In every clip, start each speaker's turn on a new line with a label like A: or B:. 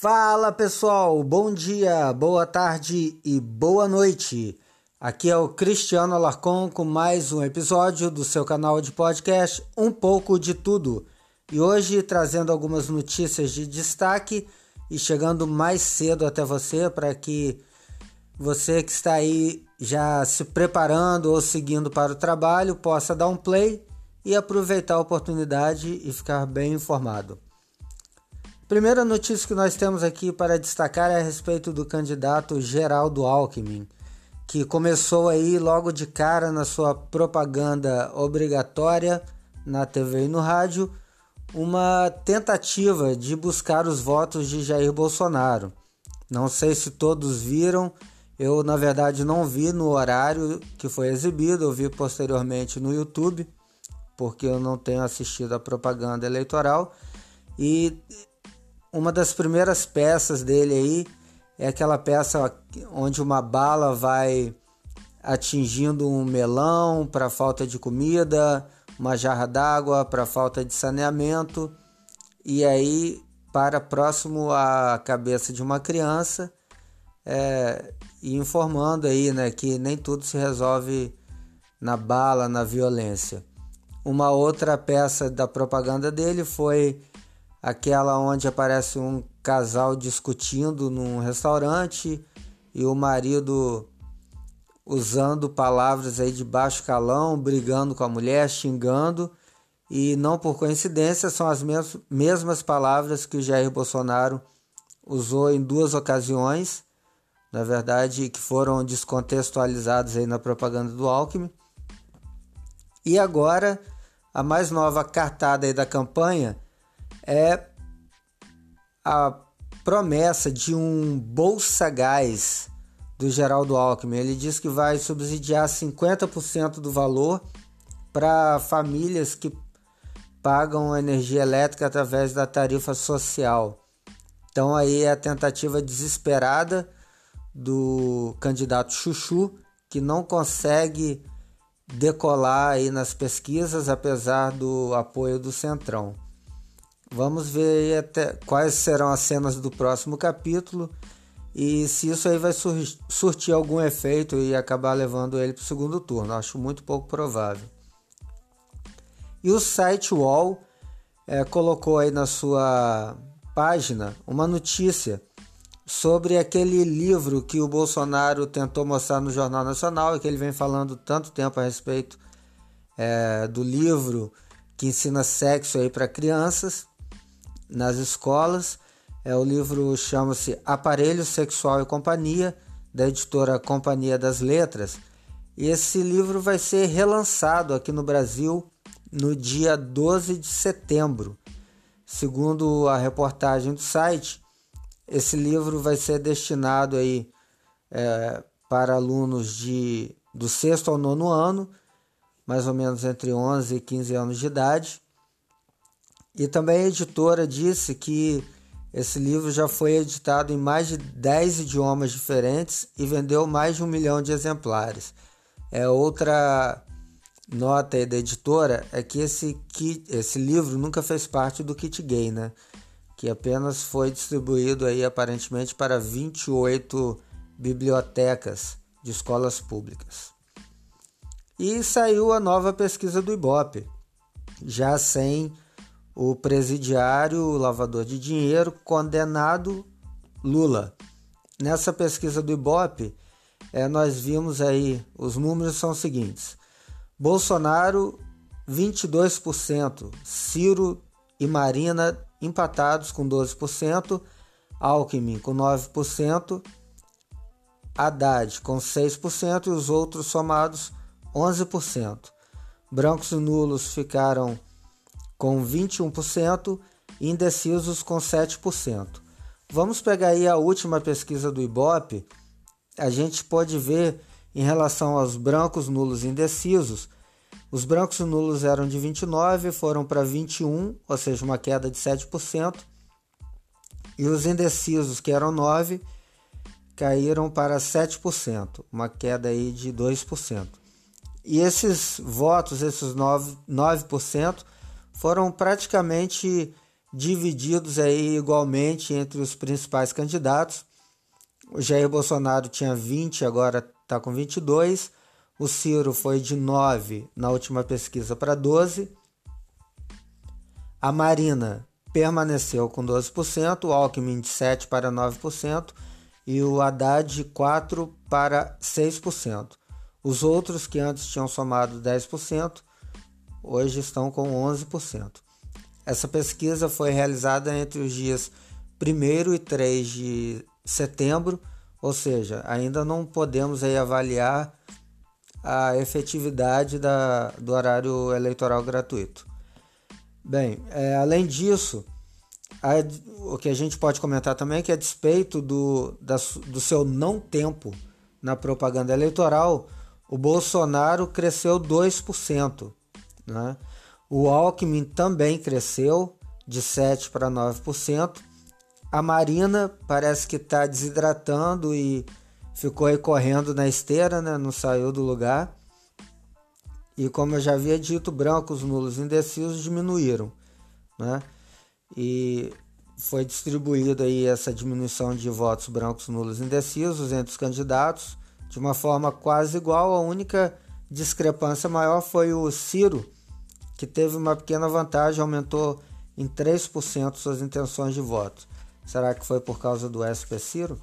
A: Fala pessoal, bom dia, boa tarde e boa noite. Aqui é o Cristiano Alarcon com mais um episódio do seu canal de podcast Um pouco de Tudo. E hoje trazendo algumas notícias de destaque e chegando mais cedo até você para que você que está aí já se preparando ou seguindo para o trabalho possa dar um play e aproveitar a oportunidade e ficar bem informado. Primeira notícia que nós temos aqui para destacar é a respeito do candidato Geraldo Alckmin, que começou aí logo de cara na sua propaganda obrigatória na TV e no rádio uma tentativa de buscar os votos de Jair Bolsonaro. Não sei se todos viram, eu na verdade não vi no horário que foi exibido, eu vi posteriormente no YouTube, porque eu não tenho assistido a propaganda eleitoral. E uma das primeiras peças dele aí é aquela peça onde uma bala vai atingindo um melão para falta de comida, uma jarra d'água para falta de saneamento e aí para próximo à cabeça de uma criança é, e informando aí né, que nem tudo se resolve na bala, na violência. Uma outra peça da propaganda dele foi aquela onde aparece um casal discutindo num restaurante e o marido usando palavras aí de baixo calão, brigando com a mulher, xingando, e não por coincidência são as mes mesmas palavras que o Jair Bolsonaro usou em duas ocasiões, na verdade, que foram descontextualizadas aí na propaganda do Alckmin. E agora, a mais nova cartada aí da campanha é a promessa de um Bolsa Gás do Geraldo Alckmin. Ele diz que vai subsidiar 50% do valor para famílias que pagam energia elétrica através da tarifa social. Então aí é a tentativa desesperada do candidato Chuchu que não consegue decolar aí nas pesquisas apesar do apoio do Centrão. Vamos ver até quais serão as cenas do próximo capítulo e se isso aí vai sur surtir algum efeito e acabar levando ele para o segundo turno. Acho muito pouco provável. E o site UOL é, colocou aí na sua página uma notícia sobre aquele livro que o Bolsonaro tentou mostrar no Jornal Nacional e que ele vem falando tanto tempo a respeito é, do livro que ensina sexo aí para crianças nas escolas. É, o livro chama-se Aparelho Sexual e Companhia, da editora Companhia das Letras. E esse livro vai ser relançado aqui no Brasil no dia 12 de setembro. Segundo a reportagem do site, esse livro vai ser destinado aí é, para alunos de, do sexto ao nono ano, mais ou menos entre 11 e 15 anos de idade. E também a editora disse que esse livro já foi editado em mais de 10 idiomas diferentes e vendeu mais de um milhão de exemplares. É outra nota da editora é que esse, kit, esse livro nunca fez parte do kit gay, né? Que apenas foi distribuído aí aparentemente para 28 bibliotecas de escolas públicas. E saiu a nova pesquisa do Ibope, já sem o presidiário lavador de dinheiro condenado Lula. Nessa pesquisa do Ibope, é, nós vimos aí, os números são os seguintes: Bolsonaro 22%, Ciro e Marina empatados com 12%, Alckmin com 9%, Haddad com 6% e os outros somados 11%. Brancos e nulos ficaram com 21% e indecisos com 7%. Vamos pegar aí a última pesquisa do Ibope, a gente pode ver em relação aos brancos, nulos e indecisos, os brancos e nulos eram de 29, foram para 21, ou seja, uma queda de 7%, e os indecisos, que eram 9, caíram para 7%, uma queda aí de 2%. E esses votos, esses 9%, 9% foram praticamente divididos aí igualmente entre os principais candidatos. O Jair Bolsonaro tinha 20, agora está com 22. O Ciro foi de 9 na última pesquisa para 12. A Marina permaneceu com 12%, o Alckmin de 7 para 9% e o Haddad de 4 para 6%. Os outros que antes tinham somado 10%, hoje estão com 11%. Essa pesquisa foi realizada entre os dias 1 e 3 de setembro, ou seja, ainda não podemos aí avaliar a efetividade da, do horário eleitoral gratuito. Bem, é, além disso, a, o que a gente pode comentar também é que, a despeito do, da, do seu não tempo na propaganda eleitoral, o Bolsonaro cresceu 2%. Né? O Alckmin também cresceu de 7% para 9%. A Marina parece que está desidratando e ficou aí correndo na esteira, né? não saiu do lugar. E como eu já havia dito, brancos, nulos indecisos diminuíram. Né? E foi distribuída aí essa diminuição de votos brancos, nulos indecisos entre os candidatos de uma forma quase igual. A única discrepância maior foi o Ciro, que teve uma pequena vantagem, aumentou em 3% suas intenções de voto. Será que foi por causa do SP Ciro?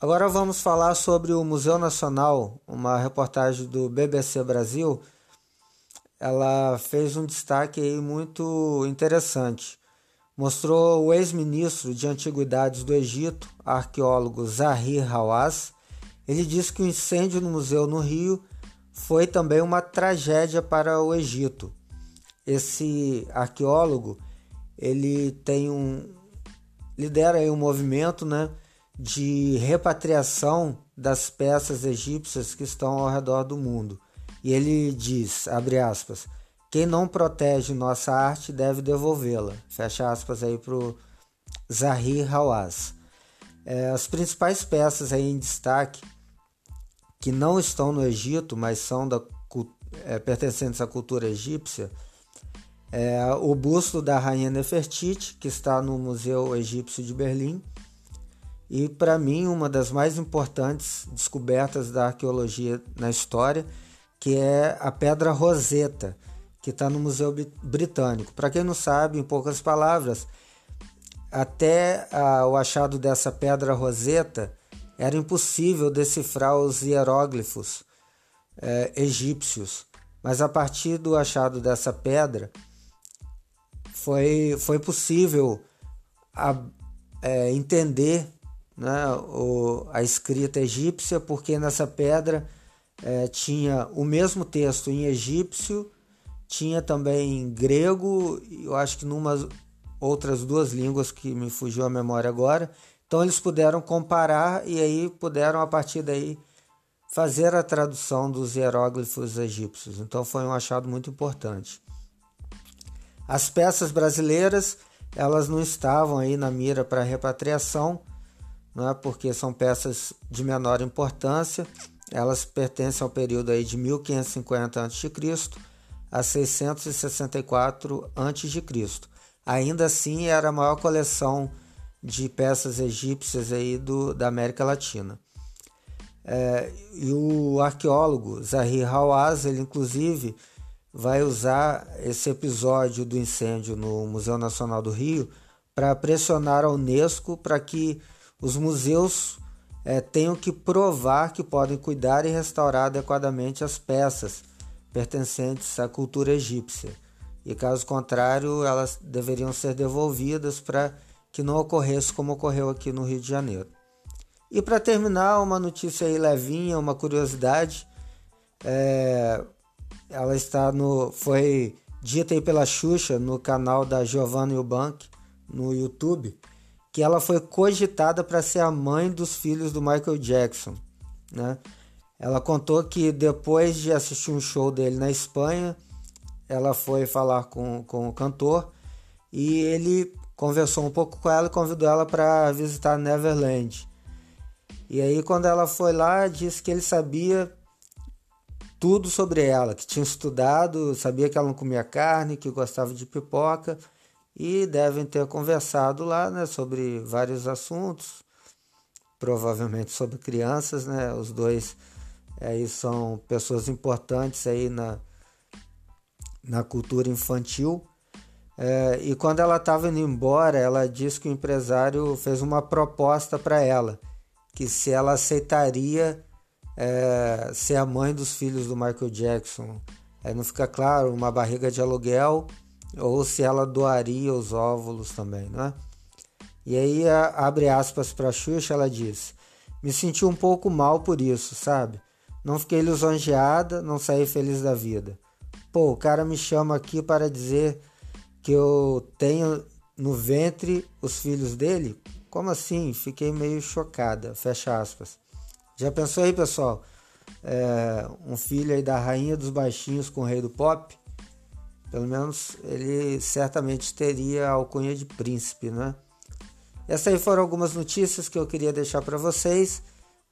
A: Agora vamos falar sobre o Museu Nacional, uma reportagem do BBC Brasil. Ela fez um destaque muito interessante. Mostrou o ex-ministro de Antiguidades do Egito, arqueólogo Zahir Hawass. Ele disse que o incêndio no museu no Rio foi também uma tragédia para o Egito. Esse arqueólogo, ele tem um lidera um movimento, né, de repatriação das peças egípcias que estão ao redor do mundo. E ele diz, abre aspas, quem não protege nossa arte deve devolvê-la. Fecha aspas aí para o Zahir Hawass. É, as principais peças aí em destaque que não estão no Egito, mas são da, é, pertencentes à cultura egípcia, é o busto da rainha Nefertiti, que está no Museu Egípcio de Berlim, e para mim uma das mais importantes descobertas da arqueologia na história, que é a Pedra Roseta, que está no Museu Britânico. Para quem não sabe, em poucas palavras, até a, o achado dessa Pedra Roseta era impossível decifrar os hieróglifos é, egípcios, mas a partir do achado dessa pedra foi, foi possível a, é, entender né, o, a escrita egípcia, porque nessa pedra é, tinha o mesmo texto em egípcio, tinha também em grego, eu acho que numa outras duas línguas que me fugiu a memória agora, então eles puderam comparar e aí puderam a partir daí fazer a tradução dos hieróglifos egípcios. Então foi um achado muito importante. As peças brasileiras, elas não estavam aí na mira para repatriação, não é porque são peças de menor importância. Elas pertencem ao período aí de 1550 a.C. a 664 a.C. Ainda assim, era a maior coleção de peças egípcias aí do, da América Latina. É, e o arqueólogo Zahir Hawass, ele inclusive vai usar esse episódio do incêndio no Museu Nacional do Rio para pressionar a Unesco para que os museus é, tenham que provar que podem cuidar e restaurar adequadamente as peças pertencentes à cultura egípcia. E caso contrário, elas deveriam ser devolvidas para que não ocorresse como ocorreu aqui no Rio de Janeiro. E para terminar, uma notícia aí levinha, uma curiosidade. É, ela está no. foi dita aí pela Xuxa no canal da Giovanna Eubank no YouTube, que ela foi cogitada para ser a mãe dos filhos do Michael Jackson. Né? Ela contou que depois de assistir um show dele na Espanha, ela foi falar com, com o cantor e ele conversou um pouco com ela e convidou ela para visitar Neverland. E aí quando ela foi lá, disse que ele sabia tudo sobre ela, que tinha estudado, sabia que ela não comia carne, que gostava de pipoca e devem ter conversado lá, né, sobre vários assuntos, provavelmente sobre crianças, né? Os dois aí são pessoas importantes aí na, na cultura infantil. É, e quando ela estava indo embora, ela disse que o empresário fez uma proposta para ela, que se ela aceitaria é, ser a mãe dos filhos do Michael Jackson. Aí não fica claro, uma barriga de aluguel ou se ela doaria os óvulos também, né? E aí abre aspas para Xuxa, ela diz: "Me senti um pouco mal por isso, sabe? Não fiquei lisonjeada, não saí feliz da vida. Pô, o cara me chama aqui para dizer que eu tenho no ventre os filhos dele? Como assim? Fiquei meio chocada. Fecha aspas. Já pensou aí, pessoal? É, um filho aí da rainha dos baixinhos com o rei do pop? Pelo menos ele certamente teria a alcunha de príncipe, né? Essas aí foram algumas notícias que eu queria deixar para vocês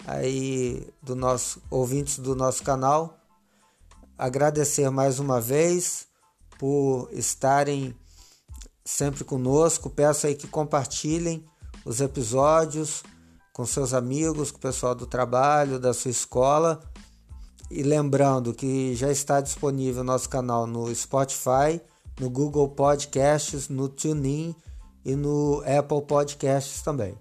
A: aí do nosso ouvintes do nosso canal. Agradecer mais uma vez por estarem sempre conosco. Peço aí que compartilhem os episódios com seus amigos, com o pessoal do trabalho, da sua escola e lembrando que já está disponível nosso canal no Spotify, no Google Podcasts, no TuneIn e no Apple Podcasts também.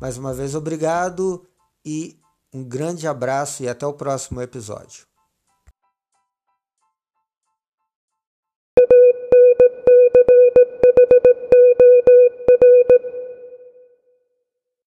A: Mais uma vez, obrigado e um grande abraço e até o próximo episódio.